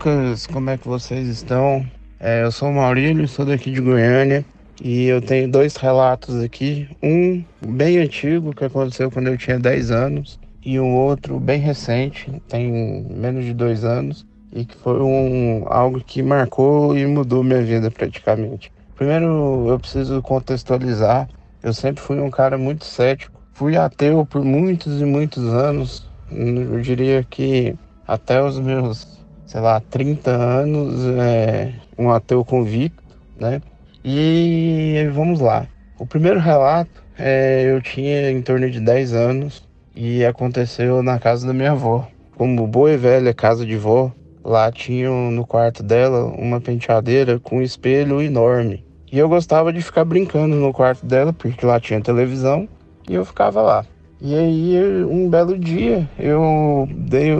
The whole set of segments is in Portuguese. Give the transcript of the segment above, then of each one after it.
Fala Zucas, como é que vocês estão? É, eu sou o Maurílio, sou daqui de Goiânia e eu tenho dois relatos aqui. Um bem antigo que aconteceu quando eu tinha 10 anos e um outro bem recente, tem menos de dois anos e que foi um, algo que marcou e mudou minha vida praticamente. Primeiro eu preciso contextualizar, eu sempre fui um cara muito cético, fui ateu por muitos e muitos anos, eu diria que até os meus sei lá, 30 anos, é, um ateu convicto, né? E vamos lá. O primeiro relato, é, eu tinha em torno de 10 anos e aconteceu na casa da minha avó. Como boa e velha casa de vó, lá tinha no quarto dela uma penteadeira com um espelho enorme. E eu gostava de ficar brincando no quarto dela, porque lá tinha televisão, e eu ficava lá. E aí, um belo dia, eu dei,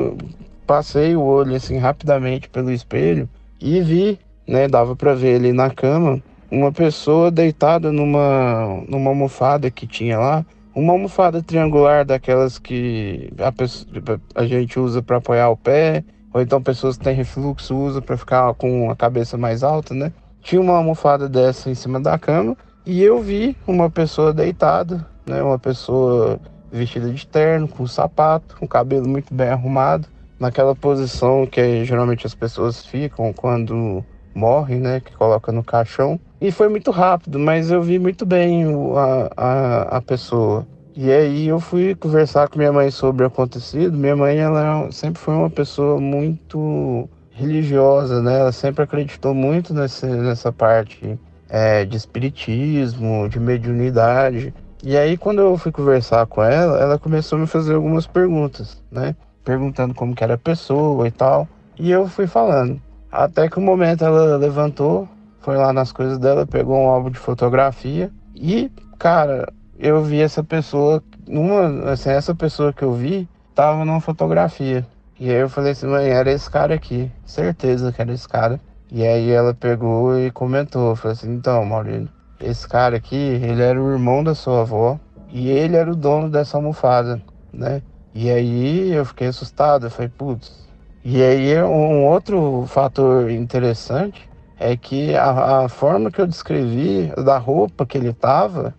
passei o olho assim rapidamente pelo espelho e vi, né, dava para ver ali na cama, uma pessoa deitada numa numa almofada que tinha lá, uma almofada triangular daquelas que a, pessoa, a gente usa para apoiar o pé, ou então pessoas que têm refluxo usam para ficar com a cabeça mais alta, né? Tinha uma almofada dessa em cima da cama e eu vi uma pessoa deitada, né, uma pessoa vestida de terno, com sapato, com cabelo muito bem arrumado naquela posição que geralmente as pessoas ficam quando morrem, né? Que coloca no caixão. E foi muito rápido, mas eu vi muito bem a, a, a pessoa. E aí eu fui conversar com minha mãe sobre o acontecido. Minha mãe, ela sempre foi uma pessoa muito religiosa, né? Ela sempre acreditou muito nesse, nessa parte é, de espiritismo, de mediunidade. E aí quando eu fui conversar com ela, ela começou a me fazer algumas perguntas, né? Perguntando como que era a pessoa e tal. E eu fui falando. Até que o um momento ela levantou, foi lá nas coisas dela, pegou um álbum de fotografia e, cara, eu vi essa pessoa, numa, assim, essa pessoa que eu vi tava numa fotografia. E aí eu falei assim, mãe, era esse cara aqui, certeza que era esse cara. E aí ela pegou e comentou, falou assim, então, Maurílio, esse cara aqui, ele era o irmão da sua avó e ele era o dono dessa almofada, né? E aí eu fiquei assustado, eu falei, putz. E aí um outro fator interessante é que a, a, forma que eu descrevi da roupa que ele tava,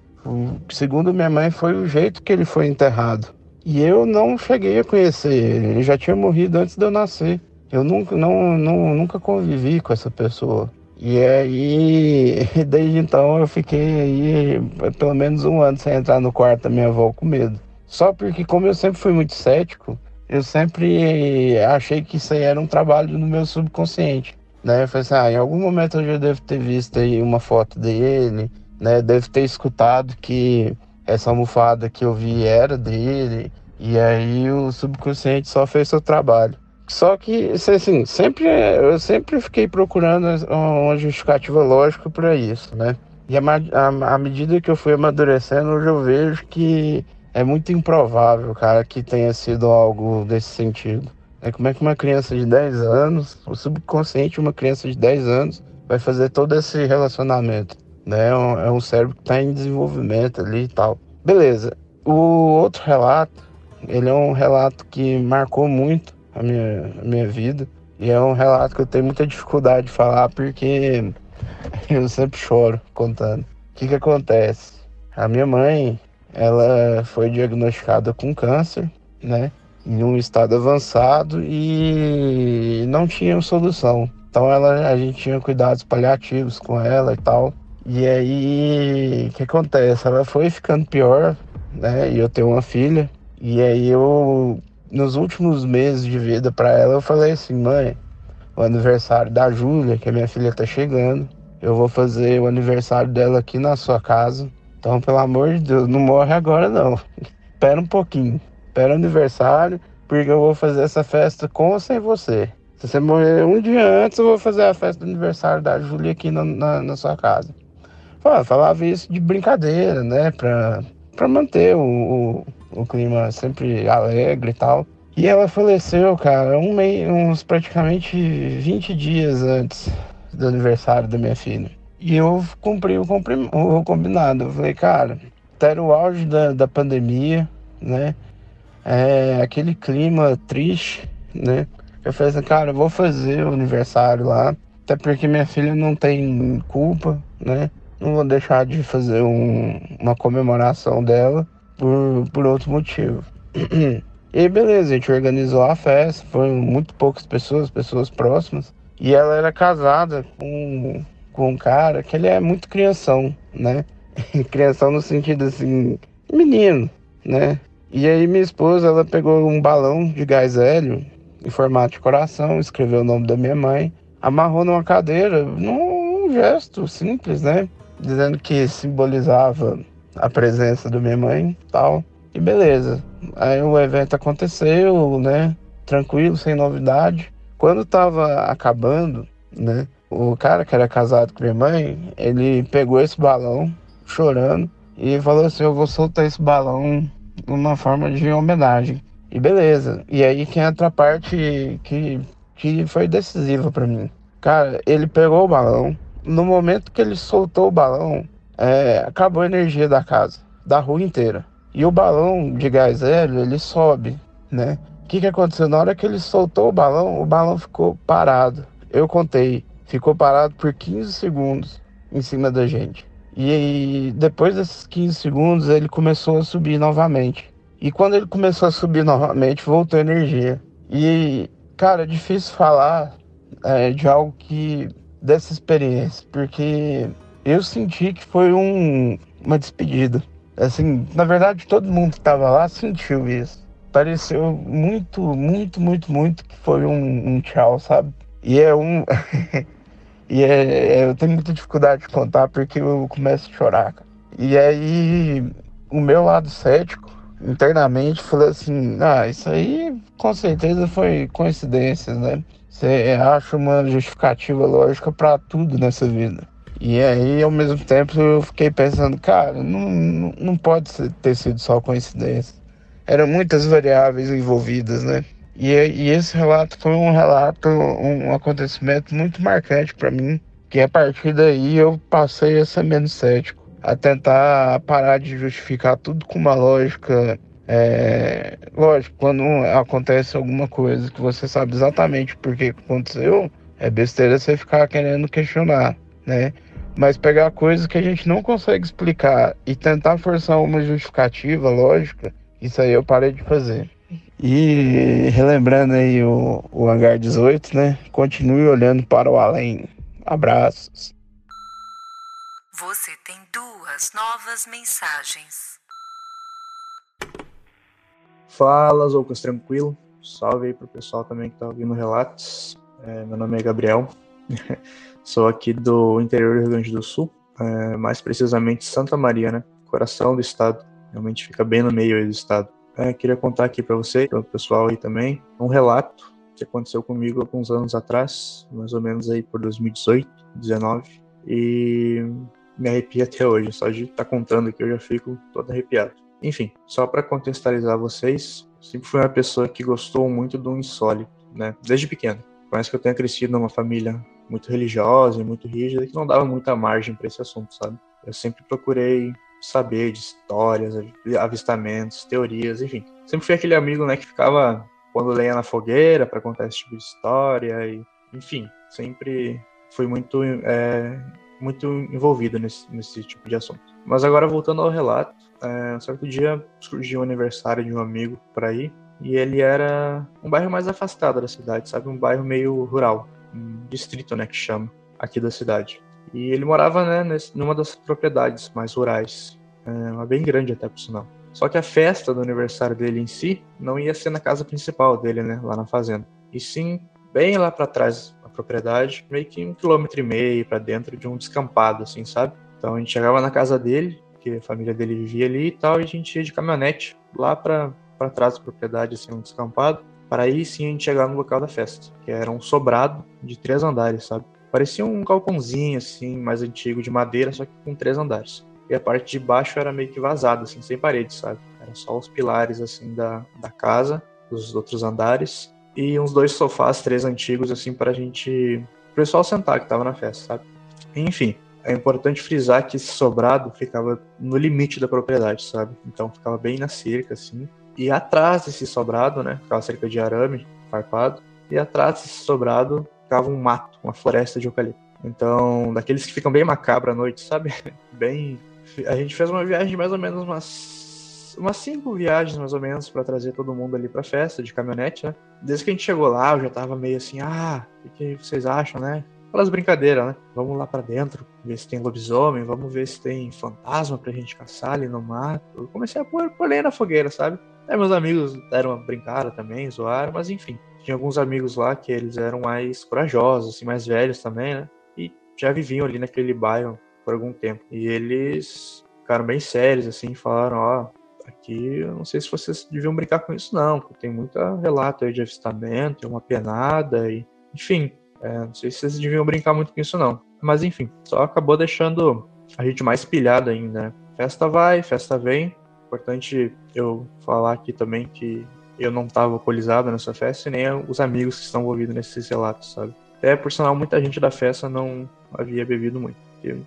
segundo minha mãe, foi o jeito que ele foi enterrado. E eu não cheguei a conhecer ele, ele já tinha morrido antes de eu nascer. Eu nunca, não, não, nunca convivi com essa pessoa. E aí, desde então, eu fiquei aí pelo menos um ano sem entrar no quarto da minha avó com medo. Só porque, como eu sempre fui muito cético, eu sempre achei que isso aí era um trabalho no meu subconsciente. Né? Eu falei assim, ah, em algum momento eu já devo ter visto aí uma foto dele, né? Devo ter escutado que essa almofada que eu vi era dele. E aí o subconsciente só fez seu trabalho. Só que, assim, sempre, eu sempre fiquei procurando uma justificativa lógica para isso, né? E à medida que eu fui amadurecendo, hoje eu vejo que é muito improvável, cara, que tenha sido algo desse sentido. É como é que uma criança de 10 anos, o subconsciente de uma criança de 10 anos, vai fazer todo esse relacionamento. Né? É um, é um cérebro que está em desenvolvimento ali e tal. Beleza. O outro relato, ele é um relato que marcou muito a minha, a minha vida. E é um relato que eu tenho muita dificuldade de falar porque eu sempre choro contando. O que, que acontece? A minha mãe, ela foi diagnosticada com câncer, né? Em um estado avançado e não tinha solução. Então ela, a gente tinha cuidados paliativos com ela e tal. E aí, o que acontece? Ela foi ficando pior, né? E eu tenho uma filha. E aí eu, nos últimos meses de vida para ela, eu falei assim, mãe, o aniversário da Júlia, que a minha filha tá chegando, eu vou fazer o aniversário dela aqui na sua casa. Então, pelo amor de Deus, não morre agora não. Espera um pouquinho. Espera o aniversário, porque eu vou fazer essa festa com ou sem você. Se você morrer um dia antes, eu vou fazer a festa do aniversário da Júlia aqui na, na, na sua casa. Falava isso de brincadeira, né? Pra, pra manter o, o, o clima sempre alegre e tal. E ela faleceu, cara, um mês, uns praticamente 20 dias antes do aniversário da minha filha. E eu cumpri o, o combinado. Eu falei, cara, era o auge da, da pandemia, né? É, aquele clima triste, né? Eu falei assim, cara, eu vou fazer o aniversário lá, até porque minha filha não tem culpa, né? Não vou deixar de fazer um, uma comemoração dela por, por outro motivo. E beleza, a gente organizou a festa, foram muito poucas pessoas, pessoas próximas. E ela era casada com, com um cara que ele é muito crianção, né? crianção no sentido assim, menino, né? E aí minha esposa, ela pegou um balão de gás hélio em formato de coração, escreveu o nome da minha mãe, amarrou numa cadeira, num gesto simples, né? Dizendo que simbolizava a presença da minha mãe tal. E beleza. Aí o evento aconteceu, né? Tranquilo, sem novidade. Quando tava acabando, né? O cara que era casado com minha mãe, ele pegou esse balão, chorando, e falou assim: Eu vou soltar esse balão numa forma de homenagem. E beleza. E aí que entra a parte que, que foi decisiva para mim. Cara, ele pegou o balão. No momento que ele soltou o balão, é, acabou a energia da casa, da rua inteira. E o balão de gás hélio, ele sobe, né? O que, que aconteceu? Na hora que ele soltou o balão, o balão ficou parado. Eu contei, ficou parado por 15 segundos em cima da gente. E depois desses 15 segundos, ele começou a subir novamente. E quando ele começou a subir novamente, voltou energia. E, cara, é difícil falar é, de algo que. dessa experiência, porque eu senti que foi um, uma despedida. Assim, na verdade, todo mundo que estava lá sentiu isso. Pareceu muito, muito, muito, muito que foi um, um tchau, sabe? E é um. e é, é, eu tenho muita dificuldade de contar porque eu começo a chorar. Cara. E aí, o meu lado cético, internamente, falou assim: ah, isso aí com certeza foi coincidência, né? Você acha uma justificativa lógica para tudo nessa vida. E aí, ao mesmo tempo, eu fiquei pensando, cara, não, não pode ter sido só coincidência. Eram muitas variáveis envolvidas, né? E, e esse relato foi um relato, um acontecimento muito marcante para mim, que a partir daí eu passei a ser menos cético, a tentar parar de justificar tudo com uma lógica. É, lógico, quando acontece alguma coisa que você sabe exatamente por que aconteceu, é besteira você ficar querendo questionar, né? Mas pegar coisas que a gente não consegue explicar e tentar forçar uma justificativa lógica, isso aí eu parei de fazer. E relembrando aí o, o Hangar 18, né? Continue olhando para o além. Abraços. Você tem duas novas mensagens. Fala, Zoucas, tranquilo? Salve aí pro pessoal também que tá ouvindo relatos. É, meu nome é Gabriel. Sou aqui do interior do Rio Grande do Sul, é, mais precisamente Santa Maria, né? Coração do estado. Realmente fica bem no meio do estado. É, queria contar aqui para você, para o pessoal aí também, um relato que aconteceu comigo alguns anos atrás, mais ou menos aí por 2018, 2019, e me arrepia até hoje. Só de estar tá contando aqui eu já fico todo arrepiado. Enfim, só para contextualizar vocês, sempre fui uma pessoa que gostou muito do insólito, né? Desde pequeno. Mais que eu tenha crescido numa família muito religiosa e muito rígida que não dava muita margem para esse assunto, sabe? Eu sempre procurei saber de histórias, avistamentos, teorias, enfim. Sempre fui aquele amigo, né, que ficava quando lenha na fogueira para contar esse tipo de história e, enfim, sempre fui muito é, muito envolvido nesse, nesse tipo de assunto. Mas agora voltando ao relato, é, um certo dia surgiu o aniversário de um amigo para ir e ele era um bairro mais afastado da cidade, sabe, um bairro meio rural um distrito, né, que chama, aqui da cidade. E ele morava, né, nesse, numa das propriedades mais rurais, é, uma bem grande até por sinal. Só que a festa do aniversário dele em si não ia ser na casa principal dele, né, lá na fazenda. E sim, bem lá para trás da propriedade, meio que um quilômetro e meio para dentro de um descampado, assim, sabe? Então a gente chegava na casa dele, que a família dele vivia ali e tal, e a gente ia de caminhonete lá para trás da propriedade, assim, um descampado, para aí sim a gente chegar no local da festa, que era um sobrado de três andares, sabe? Parecia um galpãozinho, assim, mais antigo, de madeira, só que com três andares. E a parte de baixo era meio que vazada, assim, sem paredes, sabe? Era só os pilares, assim, da, da casa, dos outros andares. E uns dois sofás, três antigos, assim, pra gente... O pessoal sentar que tava na festa, sabe? Enfim, é importante frisar que esse sobrado ficava no limite da propriedade, sabe? Então ficava bem na cerca, assim. E atrás desse sobrado, né? Ficava cerca de arame, farpado. E atrás desse sobrado ficava um mato, uma floresta de eucalipto. Então, daqueles que ficam bem macabro à noite, sabe? Bem. A gente fez uma viagem de mais ou menos umas. umas cinco viagens, mais ou menos, para trazer todo mundo ali pra festa, de caminhonete, né? Desde que a gente chegou lá, eu já tava meio assim, ah, o que, vocês acham, né? Aquelas brincadeiras, né? Vamos lá para dentro, ver se tem lobisomem, vamos ver se tem fantasma pra gente caçar ali no mato. Eu comecei a pôr, pôr na fogueira, sabe? Aí meus amigos deram uma brincada também, zoaram, mas enfim tinha alguns amigos lá que eles eram mais corajosos, assim, mais velhos também, né? E já viviam ali naquele bairro por algum tempo. E eles ficaram bem sérios, assim, falaram, ó, oh, aqui eu não sei se vocês deviam brincar com isso não, porque tem muito relato aí de avistamento, uma penada e... Enfim, é, não sei se vocês deviam brincar muito com isso não. Mas enfim, só acabou deixando a gente mais pilhado ainda, né? Festa vai, festa vem. Importante eu falar aqui também que eu não estava alcoolizado nessa festa, e nem os amigos que estão envolvidos nesses relatos, sabe? Até, por sinal, muita gente da festa não havia bebido muito.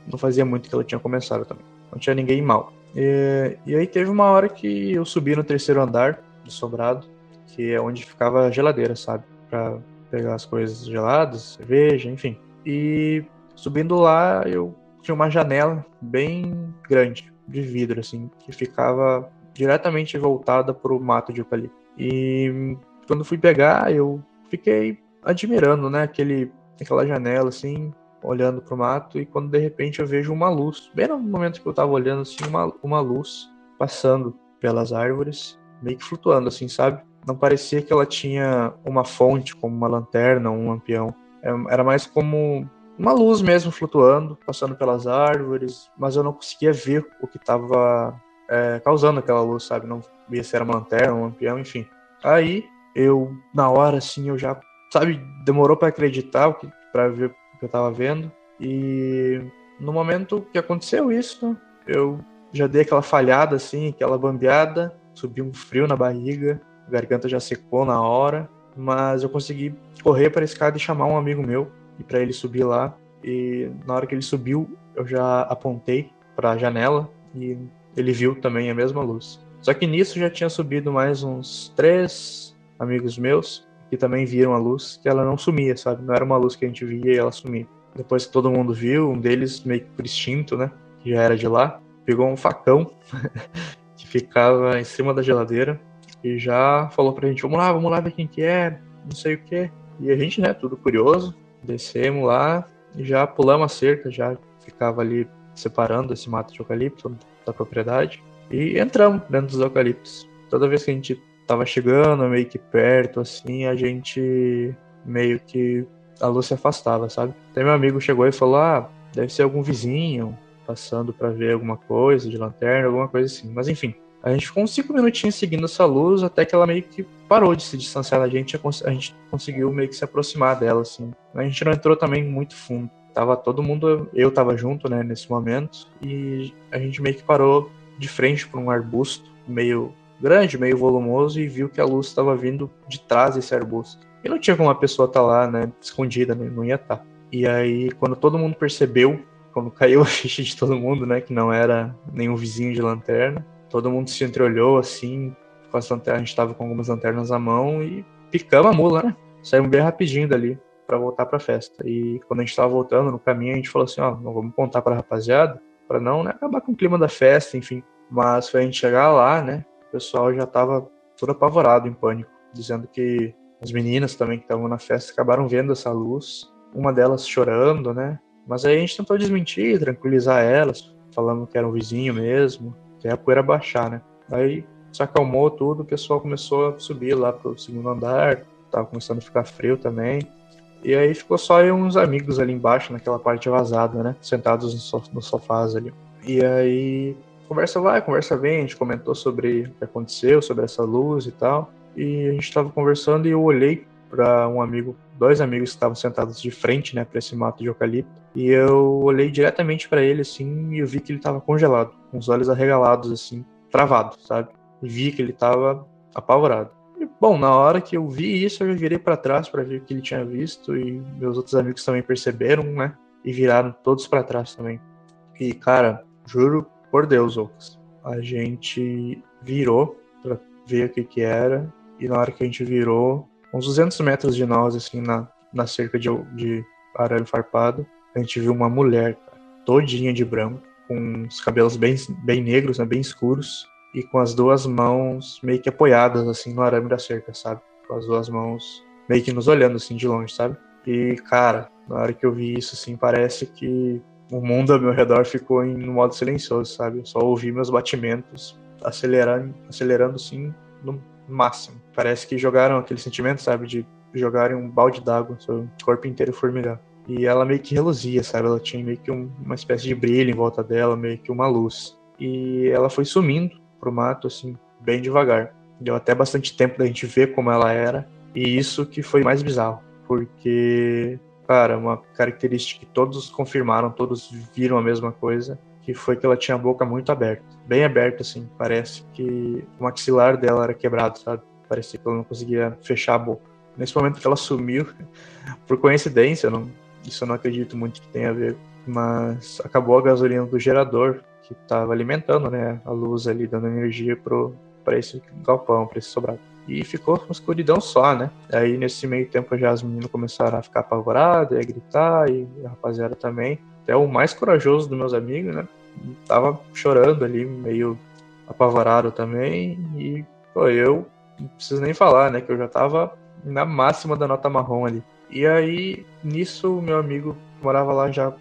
não fazia muito que ela tinha começado também. Não tinha ninguém mal. E, e aí teve uma hora que eu subi no terceiro andar do sobrado, que é onde ficava a geladeira, sabe? Pra pegar as coisas geladas, cerveja, enfim. E subindo lá, eu tinha uma janela bem grande, de vidro, assim, que ficava diretamente voltada para o mato de eucalipto. E quando fui pegar, eu fiquei admirando, né, aquele, aquela janela assim, olhando pro mato e quando de repente eu vejo uma luz, bem no momento que eu tava olhando assim, uma, uma luz passando pelas árvores, meio que flutuando assim, sabe? Não parecia que ela tinha uma fonte como uma lanterna um lampião. É, era mais como uma luz mesmo flutuando, passando pelas árvores, mas eu não conseguia ver o que estava é, causando aquela luz, sabe? Não via se era uma lanterna, um lampião, enfim. Aí eu, na hora, assim, eu já, sabe, demorou para acreditar que, pra ver o que eu tava vendo. E no momento que aconteceu isso, eu já dei aquela falhada, assim, aquela bambeada, subi um frio na barriga, a garganta já secou na hora, mas eu consegui correr para a escada e chamar um amigo meu e para ele subir lá. E na hora que ele subiu, eu já apontei para a janela e ele viu também a mesma luz. Só que nisso já tinha subido mais uns três amigos meus que também viram a luz, que ela não sumia, sabe? Não era uma luz que a gente via e ela sumia. Depois que todo mundo viu, um deles, meio que por instinto, né? Que já era de lá, pegou um facão que ficava em cima da geladeira e já falou pra gente: vamos lá, vamos lá ver quem que é, não sei o que. E a gente, né, tudo curioso, descemos lá e já pulamos a cerca, já ficava ali separando esse mato de eucalipto da propriedade e entramos dentro dos eucaliptos. Toda vez que a gente tava chegando, meio que perto, assim, a gente meio que a luz se afastava, sabe? Até meu amigo chegou e falou: Ah, deve ser algum vizinho passando para ver alguma coisa de lanterna, alguma coisa assim. Mas enfim, a gente ficou uns cinco minutinhos seguindo essa luz até que ela meio que parou de se distanciar da gente. A gente conseguiu meio que se aproximar dela, assim. A gente não entrou também muito fundo tava todo mundo, eu tava junto, né, nesse momento, e a gente meio que parou de frente para um arbusto meio grande, meio volumoso e viu que a luz estava vindo de trás desse arbusto. E não tinha como a pessoa estar tá lá, né, escondida, né, não ia estar. Tá. E aí, quando todo mundo percebeu, quando caiu a ficha de todo mundo, né, que não era nenhum vizinho de lanterna, todo mundo se entreolhou assim, com as lanternas, a gente tava com algumas lanternas à mão e picamos a mula, né? Saímos bem rapidinho dali para voltar para a festa. E quando a gente estava voltando no caminho, a gente falou assim, ó, não vamos contar para a rapaziada, para não né, acabar com o clima da festa, enfim. Mas foi a gente chegar lá, né, o pessoal já estava todo apavorado, em pânico, dizendo que as meninas também que estavam na festa acabaram vendo essa luz, uma delas chorando, né, Mas aí a gente tentou desmentir, tranquilizar elas, falando que era um vizinho mesmo, até a poeira baixar, né? Aí se acalmou tudo, o pessoal começou a subir lá pro segundo andar, tava começando a ficar frio também. E aí ficou só eu uns amigos ali embaixo, naquela parte vazada, né? Sentados no, no sofás ali. E aí, conversa vai, conversa vem, a gente comentou sobre o que aconteceu, sobre essa luz e tal. E a gente tava conversando e eu olhei para um amigo, dois amigos que estavam sentados de frente, né, para esse mato de eucalipto. E eu olhei diretamente para ele assim e eu vi que ele tava congelado, com os olhos arregalados assim, travado, sabe? E vi que ele tava apavorado. Bom, na hora que eu vi isso, eu virei para trás para ver o que ele tinha visto e meus outros amigos também perceberam, né? E viraram todos para trás também. E, cara, juro por Deus, Lucas, a gente virou para ver o que que era e na hora que a gente virou, uns 200 metros de nós, assim, na, na cerca de, de farpado, a gente viu uma mulher, cara, todinha de branco, com os cabelos bem, bem negros, né, bem escuros, e com as duas mãos meio que apoiadas assim no arame da cerca, sabe? Com as duas mãos meio que nos olhando assim de longe, sabe? E cara, na hora que eu vi isso assim, parece que o mundo ao meu redor ficou em modo silencioso, sabe? Eu só ouvi meus batimentos acelerando, acelerando assim no máximo. Parece que jogaram aquele sentimento, sabe, de jogarem um balde d'água, seu corpo inteiro formigar. E ela meio que reluzia, sabe? Ela tinha meio que um, uma espécie de brilho em volta dela, meio que uma luz. E ela foi sumindo pro mato, assim, bem devagar. Deu até bastante tempo da gente ver como ela era. E isso que foi mais bizarro, porque, cara, uma característica que todos confirmaram, todos viram a mesma coisa, que foi que ela tinha a boca muito aberta, bem aberta, assim. Parece que o maxilar dela era quebrado, sabe? Parecia que ela não conseguia fechar a boca. Nesse momento que ela sumiu, por coincidência, não, isso eu não acredito muito que tenha a ver, mas acabou a gasolina do gerador que estava alimentando né, a luz ali, dando energia para esse galpão, para esse sobrado. E ficou uma escuridão só, né? Aí nesse meio tempo já as meninas começaram a ficar apavoradas, a gritar, e a rapaziada também. Até o mais corajoso dos meus amigos, né? Tava chorando ali, meio apavorado também. E, pô, eu não preciso nem falar, né? Que eu já tava na máxima da nota marrom ali. E aí, nisso, meu amigo morava lá já,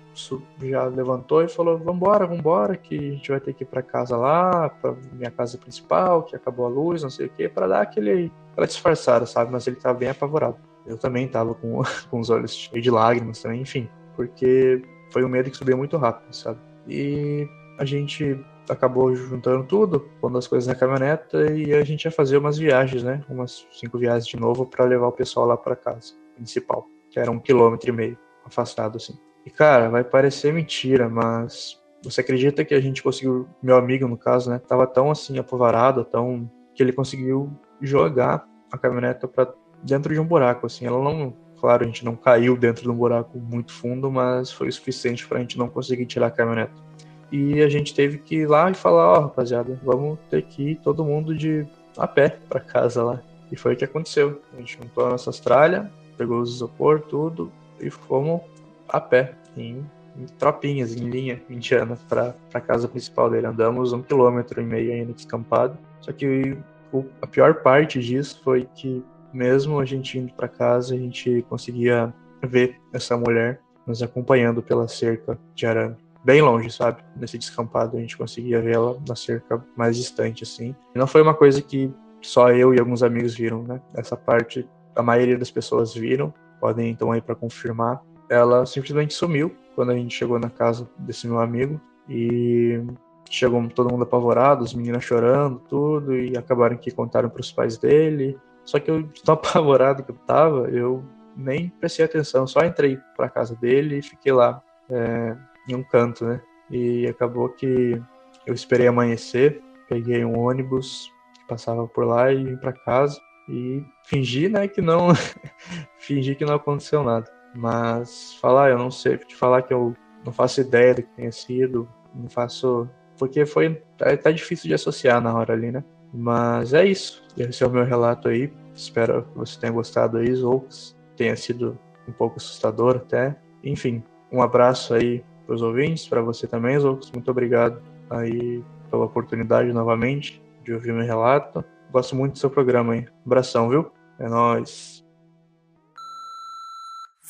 já levantou e falou: Vambora, vambora, que a gente vai ter que ir pra casa lá, pra minha casa principal, que acabou a luz, não sei o quê, para dar aquele. para disfarçar, sabe? Mas ele tava bem apavorado. Eu também tava com, com os olhos cheios de lágrimas também, enfim, porque foi um medo que subiu muito rápido, sabe? E a gente acabou juntando tudo, pondo as coisas na caminhoneta e a gente ia fazer umas viagens, né? Umas cinco viagens de novo para levar o pessoal lá para casa principal, que era um quilômetro e meio afastado assim. E cara, vai parecer mentira, mas você acredita que a gente conseguiu, meu amigo no caso, né, tava tão assim apavorado, tão que ele conseguiu jogar a caminhoneta para dentro de um buraco, assim. Ela não, claro, a gente não caiu dentro de um buraco muito fundo, mas foi o suficiente para a gente não conseguir tirar a caminhoneta. E a gente teve que ir lá e falar, ó, oh, rapaziada, vamos ter que ir todo mundo de a pé para casa lá. E foi o que aconteceu. A gente juntou a nossa tralha, pegou os isopor, tudo, e fomos a pé, em, em tropinhas, em linha, indiana, para a casa principal dele. Andamos um quilômetro e meio ainda descampado. Só que o, a pior parte disso foi que, mesmo a gente indo para casa, a gente conseguia ver essa mulher nos acompanhando pela cerca de arame. Bem longe, sabe? Nesse descampado a gente conseguia vê-la na cerca mais distante, assim. E não foi uma coisa que só eu e alguns amigos viram, né? Essa parte a maioria das pessoas viram, podem então aí para confirmar. Ela simplesmente sumiu quando a gente chegou na casa desse meu amigo e chegou todo mundo apavorado, as meninas chorando, tudo, e acabaram que contaram para os pais dele. Só que eu, tão apavorado que eu tava, eu nem prestei atenção, só entrei para casa dele e fiquei lá é, em um canto, né? E acabou que eu esperei amanhecer, peguei um ônibus que passava por lá e vim para casa e fingir, né, que não fingir que não aconteceu nada. Mas falar, eu não sei, te falar que eu não faço ideia do que tenha sido, não faço, porque foi tá, tá difícil de associar na hora ali, né? Mas é isso. Esse é o meu relato aí. Espero que você tenha gostado aí, ou tenha sido um pouco assustador até. Enfim, um abraço aí para os ouvintes, para você também, Zoucos. Muito obrigado aí pela oportunidade novamente de ouvir meu relato. Gosto muito do seu programa aí. Abração, viu? É nóis.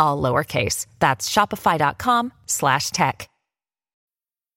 all lowercase. That's shopify.com slash tech.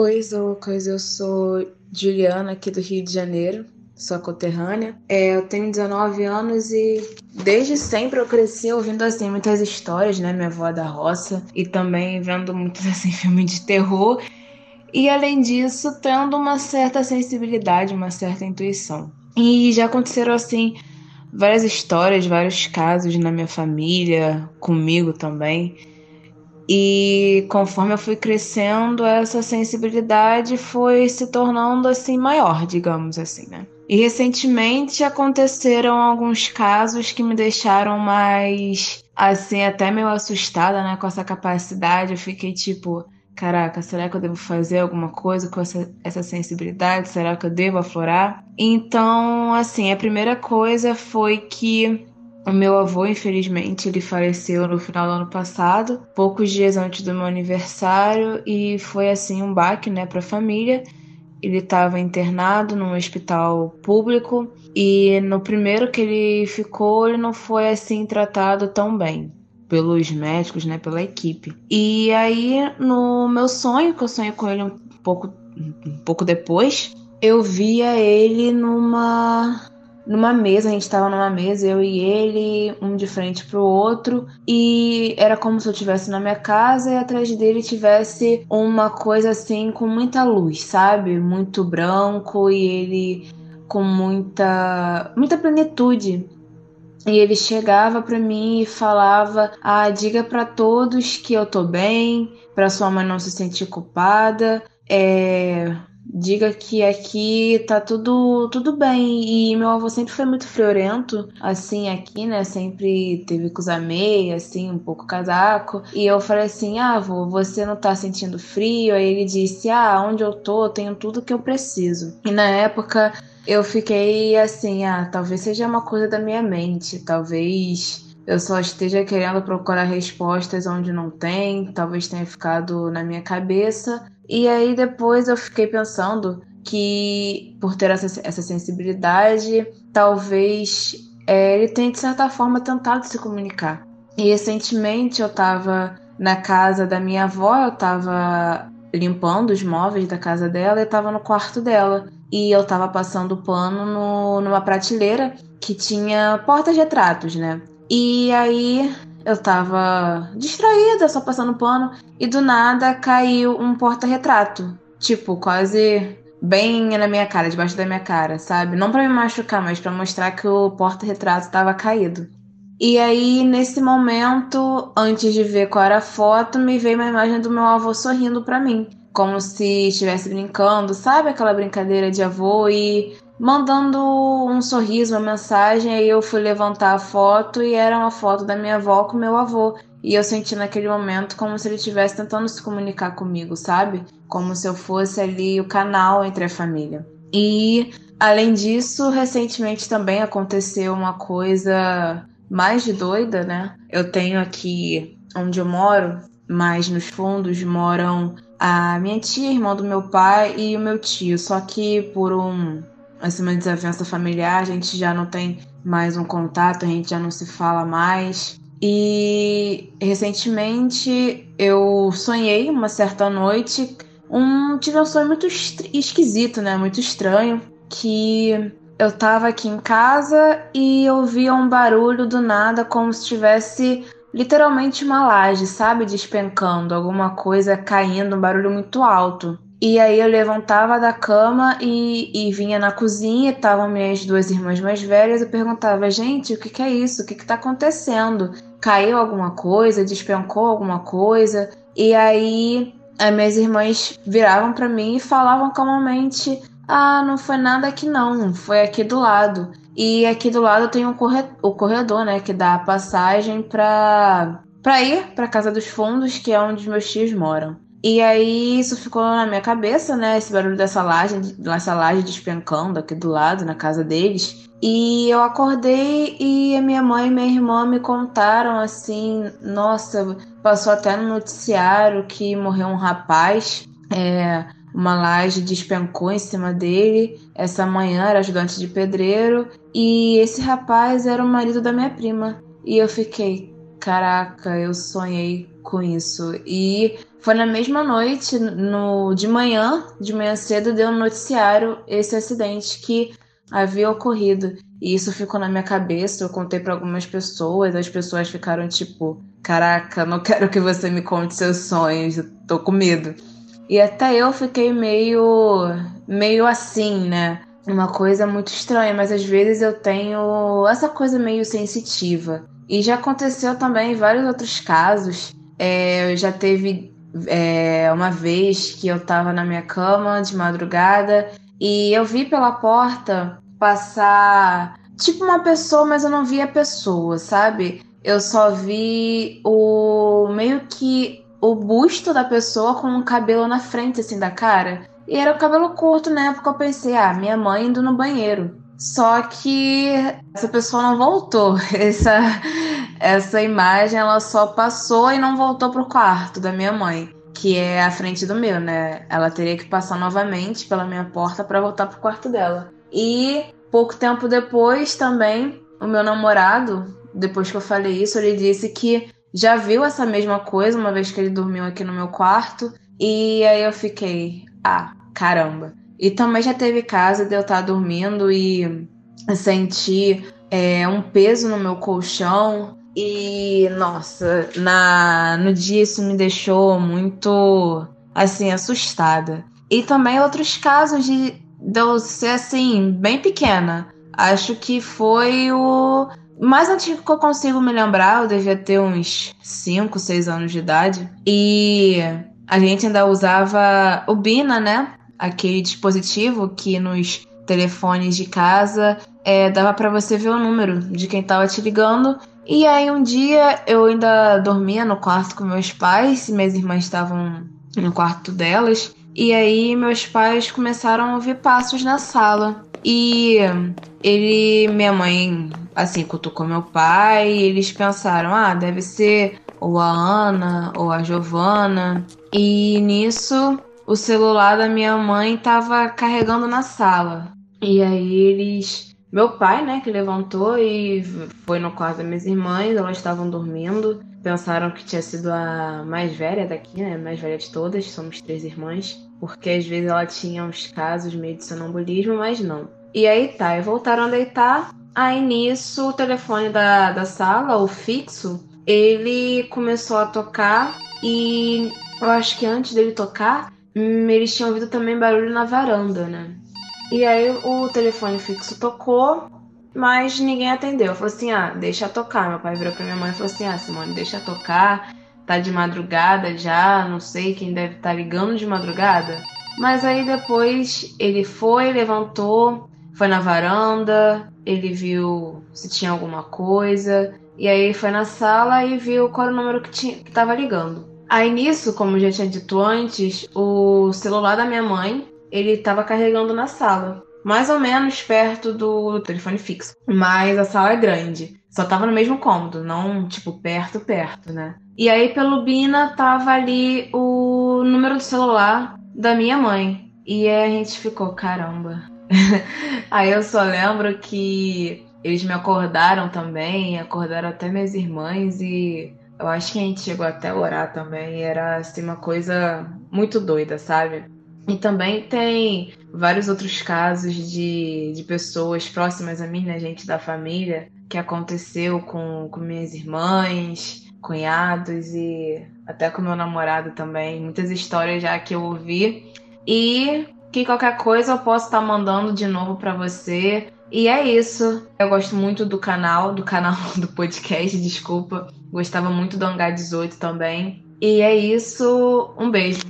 Oi, Zoucas, eu sou Juliana, aqui do Rio de Janeiro, sou conterrânea. É, eu tenho 19 anos e desde sempre eu cresci ouvindo assim muitas histórias, né? Minha avó é da roça e também vendo muitos assim filmes de terror. E além disso, tendo uma certa sensibilidade, uma certa intuição. E já aconteceram assim várias histórias, vários casos na minha família, comigo também. E conforme eu fui crescendo, essa sensibilidade foi se tornando assim maior, digamos assim, né? E recentemente aconteceram alguns casos que me deixaram mais assim até meio assustada, né, com essa capacidade. Eu fiquei tipo, caraca, será que eu devo fazer alguma coisa com essa, essa sensibilidade? Será que eu devo aflorar? Então, assim, a primeira coisa foi que o meu avô, infelizmente, ele faleceu no final do ano passado, poucos dias antes do meu aniversário, e foi assim um baque, né, para a família. Ele estava internado num hospital público e no primeiro que ele ficou, ele não foi assim tratado tão bem pelos médicos, né, pela equipe. E aí no meu sonho, que eu sonhei com ele um pouco um pouco depois, eu via ele numa numa mesa, a gente estava numa mesa, eu e ele, um de frente pro outro, e era como se eu estivesse na minha casa e atrás dele tivesse uma coisa assim com muita luz, sabe? Muito branco e ele com muita muita plenitude. E ele chegava para mim e falava: "Ah, diga para todos que eu tô bem, para sua mãe não se sentir culpada, é, diga que aqui tá tudo tudo bem. E meu avô sempre foi muito friorento, assim, aqui, né? Sempre teve que usar meia, assim, um pouco casaco. E eu falei assim: ah, avô, você não tá sentindo frio? Aí ele disse: ah, onde eu tô, eu tenho tudo que eu preciso. E na época eu fiquei assim: ah, talvez seja uma coisa da minha mente, talvez. Eu só esteja querendo procurar respostas onde não tem, talvez tenha ficado na minha cabeça. E aí depois eu fiquei pensando que por ter essa, essa sensibilidade, talvez é, ele tenha de certa forma tentado se comunicar. E recentemente eu estava na casa da minha avó, eu estava limpando os móveis da casa dela e estava no quarto dela. E eu estava passando pano no, numa prateleira que tinha porta-retratos, né? E aí eu tava distraída, só passando pano, e do nada caiu um porta-retrato. Tipo, quase bem na minha cara, debaixo da minha cara, sabe? Não para me machucar, mas para mostrar que o porta-retrato estava caído. E aí, nesse momento, antes de ver qual era a foto, me veio uma imagem do meu avô sorrindo para mim, como se estivesse brincando, sabe aquela brincadeira de avô e mandando um sorriso, uma mensagem. Aí eu fui levantar a foto e era uma foto da minha avó com meu avô. E eu senti naquele momento como se ele estivesse tentando se comunicar comigo, sabe? Como se eu fosse ali o canal entre a família. E além disso, recentemente também aconteceu uma coisa mais de doida, né? Eu tenho aqui onde eu moro, mais nos fundos moram a minha tia, irmã do meu pai e o meu tio. Só que por um assim, uma desavença familiar, a gente já não tem mais um contato, a gente já não se fala mais. E recentemente eu sonhei uma certa noite, um tive um sonho muito esquisito, né? Muito estranho, que eu tava aqui em casa e ouvia um barulho do nada, como se tivesse literalmente uma laje, sabe? Despencando, alguma coisa caindo, um barulho muito alto. E aí eu levantava da cama e, e vinha na cozinha, estavam minhas duas irmãs mais velhas, eu perguntava, gente, o que, que é isso? O que está acontecendo? Caiu alguma coisa? Despencou alguma coisa? E aí as minhas irmãs viravam para mim e falavam calmamente, ah, não foi nada aqui não, foi aqui do lado. E aqui do lado tem um o corredor, né, que dá a passagem para para ir para casa dos fundos, que é onde meus tios moram. E aí isso ficou na minha cabeça, né? Esse barulho dessa laje, dessa laje despencando aqui do lado, na casa deles. E eu acordei e a minha mãe e minha irmã me contaram assim, nossa, passou até no noticiário que morreu um rapaz, é, uma laje despencou em cima dele. Essa manhã era ajudante de pedreiro e esse rapaz era o marido da minha prima. E eu fiquei, caraca, eu sonhei com isso. E foi na mesma noite, no de manhã, de manhã cedo, deu no noticiário esse acidente que havia ocorrido. E isso ficou na minha cabeça, eu contei para algumas pessoas, as pessoas ficaram tipo, caraca, não quero que você me conte seus sonhos, tô com medo. E até eu fiquei meio meio assim, né? Uma coisa muito estranha, mas às vezes eu tenho essa coisa meio sensitiva. E já aconteceu também em vários outros casos. É, já teve é, uma vez que eu tava na minha cama de madrugada e eu vi pela porta passar tipo uma pessoa, mas eu não vi a pessoa, sabe? Eu só vi o meio que o busto da pessoa com um cabelo na frente assim da cara. E era o cabelo curto, na época eu pensei, ah, minha mãe indo no banheiro. Só que essa pessoa não voltou. Essa essa imagem ela só passou e não voltou pro quarto da minha mãe, que é a frente do meu, né? Ela teria que passar novamente pela minha porta para voltar pro quarto dela. E pouco tempo depois também, o meu namorado, depois que eu falei isso, ele disse que já viu essa mesma coisa uma vez que ele dormiu aqui no meu quarto. E aí eu fiquei, ah, caramba. E também já teve caso de eu estar dormindo e sentir é, um peso no meu colchão e, nossa, na, no dia isso me deixou muito, assim, assustada. E também outros casos de, de eu ser, assim, bem pequena. Acho que foi o mais antigo que eu consigo me lembrar. Eu devia ter uns 5, 6 anos de idade. E a gente ainda usava o Bina, né? Aquele dispositivo que nos telefones de casa é, dava para você ver o número de quem tava te ligando e aí um dia eu ainda dormia no quarto com meus pais, minhas irmãs estavam no quarto delas. E aí meus pais começaram a ouvir passos na sala. E ele, minha mãe, assim, cutucou meu pai, e eles pensaram, ah, deve ser ou a Ana ou a Giovana. E nisso o celular da minha mãe estava carregando na sala. E aí eles meu pai, né, que levantou e foi no quarto das minhas irmãs, elas estavam dormindo. Pensaram que tinha sido a mais velha daqui, né, a mais velha de todas, somos três irmãs. Porque às vezes ela tinha uns casos meio de sonambulismo, mas não. E aí tá, e voltaram a deitar. Aí nisso, o telefone da, da sala, o fixo, ele começou a tocar e eu acho que antes dele tocar, hum, eles tinham ouvido também barulho na varanda, né? E aí o telefone fixo tocou, mas ninguém atendeu. Falou assim: ah, deixa tocar. Meu pai virou pra minha mãe e falou assim: ah, Simone, deixa tocar. Tá de madrugada já, não sei quem deve estar tá ligando de madrugada. Mas aí depois ele foi, levantou, foi na varanda, ele viu se tinha alguma coisa. E aí foi na sala e viu qual era o número que, tinha, que tava ligando. Aí nisso, como já tinha dito antes, o celular da minha mãe ele estava carregando na sala, mais ou menos perto do telefone fixo. Mas a sala é grande. Só tava no mesmo cômodo, não tipo perto, perto, né? E aí pelo Bina tava ali o número do celular da minha mãe. E aí a gente ficou, caramba. aí eu só lembro que eles me acordaram também, acordaram até minhas irmãs e eu acho que a gente chegou até a orar também. Era assim uma coisa muito doida, sabe? E também tem vários outros casos de, de pessoas próximas a mim, né, gente da família, que aconteceu com, com minhas irmãs. cunhados e até com meu namorado também. Muitas histórias já que eu ouvi. E que qualquer coisa eu posso estar tá mandando de novo para você. E é isso. Eu gosto muito do canal, do canal do podcast, desculpa. Gostava muito do Hangar 18 também. E é isso. Um beijo.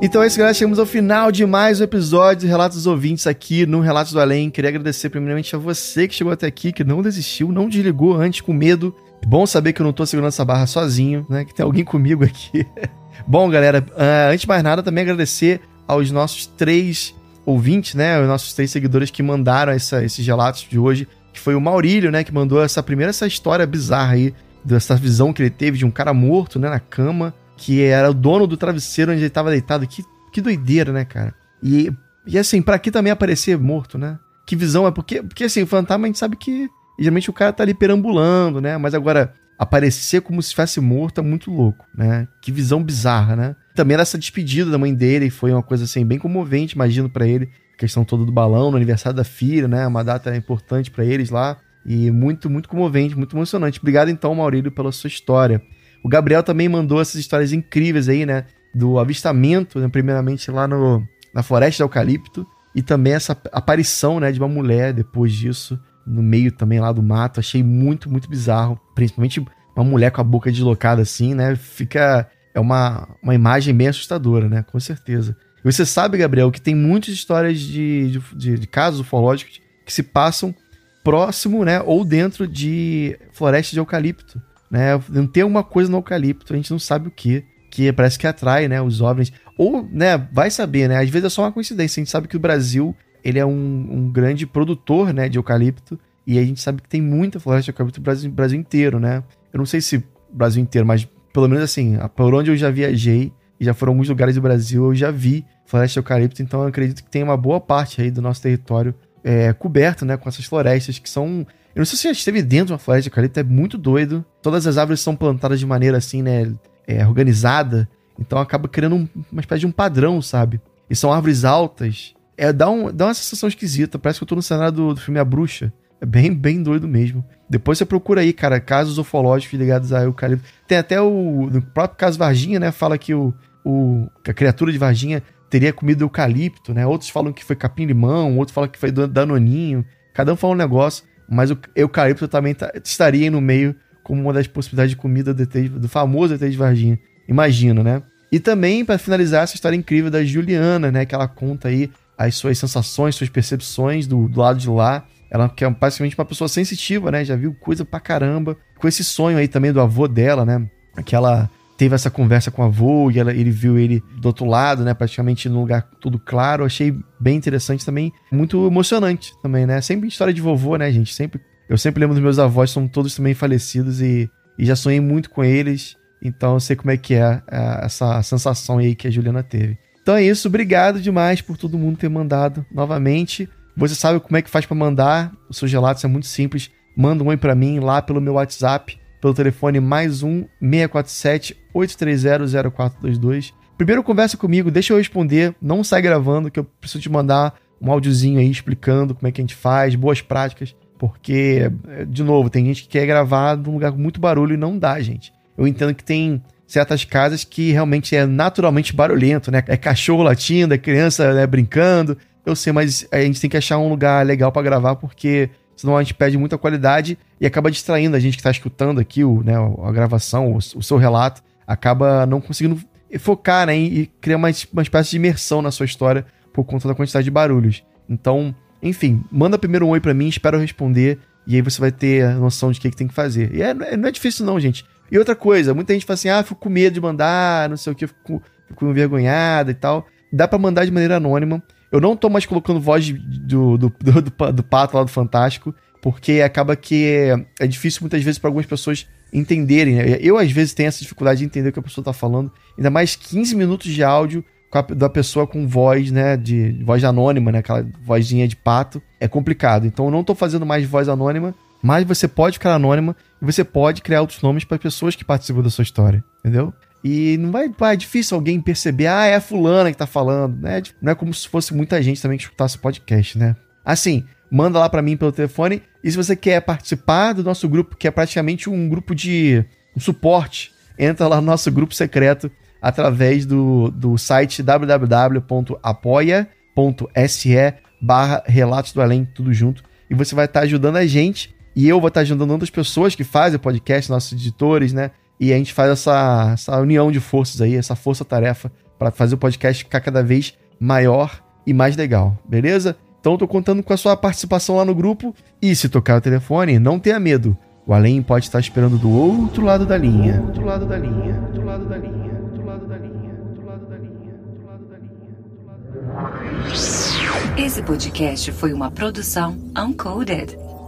Então é isso, galera. Chegamos ao final de mais um episódio de Relatos dos Ouvintes aqui no Relatos do Além. Queria agradecer primeiramente a você que chegou até aqui, que não desistiu, não desligou antes com medo. Bom saber que eu não tô segurando essa barra sozinho, né? Que tem alguém comigo aqui. Bom, galera, uh, antes de mais nada, também agradecer aos nossos três ouvintes, né? Os nossos três seguidores que mandaram essa, esses relatos de hoje. Que foi o Maurílio, né? Que mandou essa primeira, essa história bizarra aí, dessa visão que ele teve de um cara morto, né? Na cama que era o dono do travesseiro onde ele tava deitado. Que, que doideira, né, cara? E, e assim, para aqui também aparecer morto, né? Que visão é? Porque, porque assim, o fantasma a gente sabe que geralmente o cara tá ali perambulando, né? Mas agora, aparecer como se fosse morto é muito louco, né? Que visão bizarra, né? Também era essa despedida da mãe dele, foi uma coisa assim, bem comovente, imagino para ele. A questão toda do balão, no aniversário da filha, né? Uma data importante para eles lá. E muito, muito comovente, muito emocionante. Obrigado então, Maurílio, pela sua história. O Gabriel também mandou essas histórias incríveis aí, né? Do avistamento, né? primeiramente lá no, na floresta do eucalipto, e também essa aparição, né, de uma mulher depois disso, no meio também lá do mato. Achei muito, muito bizarro. Principalmente uma mulher com a boca deslocada assim, né? Fica. É uma, uma imagem bem assustadora, né? Com certeza. E você sabe, Gabriel, que tem muitas histórias de, de, de casos ufológicos que se passam próximo, né? Ou dentro de floresta de eucalipto né? Não tem alguma coisa no eucalipto, a gente não sabe o que, que parece que atrai, né, os OVNIs. Ou, né, vai saber, né? Às vezes é só uma coincidência. A gente sabe que o Brasil, ele é um, um grande produtor, né, de eucalipto, e a gente sabe que tem muita floresta de eucalipto no Brasil, Brasil inteiro, né? Eu não sei se Brasil inteiro, mas pelo menos assim, por onde eu já viajei, e já foram alguns lugares do Brasil, eu já vi floresta de eucalipto, então eu acredito que tem uma boa parte aí do nosso território é, coberto, né, com essas florestas que são eu não sei se já esteve dentro de uma floresta de eucalipto, é muito doido. Todas as árvores são plantadas de maneira assim, né? É, organizada. Então acaba criando um, uma espécie de um padrão, sabe? E são árvores altas. É, dá, um, dá uma sensação esquisita. Parece que eu tô no cenário do, do filme A Bruxa. É bem, bem doido mesmo. Depois você procura aí, cara, casos ufológicos ligados a eucalipto. Tem até o. No próprio caso Varginha, né? Fala que o, o, a criatura de Varginha teria comido eucalipto, né? Outros falam que foi capim-limão, outros falam que foi danoninho. Cada um fala um negócio. Mas o eucalipto também tá, estaria aí no meio como uma das possibilidades de comida do, ET, do famoso ET de Varginha. Imagina, né? E também, para finalizar, essa história incrível da Juliana, né? Que ela conta aí as suas sensações, suas percepções do, do lado de lá. Ela que é basicamente uma pessoa sensitiva, né? Já viu coisa pra caramba. Com esse sonho aí também do avô dela, né? Que ela teve essa conversa com o avô e ela, ele viu ele do outro lado, né? Praticamente num lugar tudo claro. Achei bem interessante também, muito emocionante também, né? Sempre história de vovô, né, gente? Sempre, eu sempre lembro dos meus avós, são todos também falecidos e, e já sonhei muito com eles. Então eu sei como é que é, é essa sensação aí que a Juliana teve. Então é isso, obrigado demais por todo mundo ter mandado novamente. Você sabe como é que faz para mandar os seus relatos, é muito simples. Manda um oi para mim lá pelo meu WhatsApp pelo telefone mais um 647 830 0422. Primeiro conversa comigo, deixa eu responder, não sai gravando que eu preciso te mandar um áudiozinho aí explicando como é que a gente faz, boas práticas, porque de novo, tem gente que quer gravar num lugar com muito barulho e não dá, gente. Eu entendo que tem certas casas que realmente é naturalmente barulhento, né? É cachorro latindo, é criança né, brincando. Eu sei, mas a gente tem que achar um lugar legal para gravar porque senão a gente perde muita qualidade e acaba distraindo a gente que está escutando aqui o, né, a gravação, o, o, seu relato, acaba não conseguindo focar né, e criar uma, uma espécie de imersão na sua história por conta da quantidade de barulhos. Então, enfim, manda primeiro um oi para mim, espero responder e aí você vai ter a noção de o que, que tem que fazer. E é, não é difícil não, gente. E outra coisa, muita gente fala assim, ah, fico com medo de mandar, não sei o que, fico, fico envergonhada e tal. Dá para mandar de maneira anônima. Eu não tô mais colocando voz do, do, do, do, do pato lá do Fantástico, porque acaba que é, é difícil muitas vezes para algumas pessoas entenderem. Né? Eu, às vezes, tenho essa dificuldade de entender o que a pessoa tá falando. Ainda mais 15 minutos de áudio a, da pessoa com voz, né, de, voz anônima, né, aquela vozinha de pato, é complicado. Então eu não tô fazendo mais voz anônima, mas você pode ficar anônima e você pode criar outros nomes para pessoas que participam da sua história, entendeu? E não vai, é difícil alguém perceber, ah, é a fulana que tá falando, né? Não é como se fosse muita gente também que escutasse podcast, né? Assim, manda lá para mim pelo telefone. E se você quer participar do nosso grupo, que é praticamente um grupo de um suporte, entra lá no nosso grupo secreto através do, do site www.apoia.se barra Relatos do Além, tudo junto. E você vai estar tá ajudando a gente e eu vou estar ajudando outras pessoas que fazem o podcast, nossos editores, né? E a gente faz essa, essa união de forças aí, essa força-tarefa para fazer o podcast ficar cada vez maior e mais legal, beleza? Então eu tô contando com a sua participação lá no grupo e se tocar o telefone, não tenha medo. O além pode estar esperando do outro lado da linha. Outro lado da linha. Outro lado da linha. Outro lado da linha. Outro lado da linha. Outro lado da linha. Esse podcast foi uma produção Uncoded.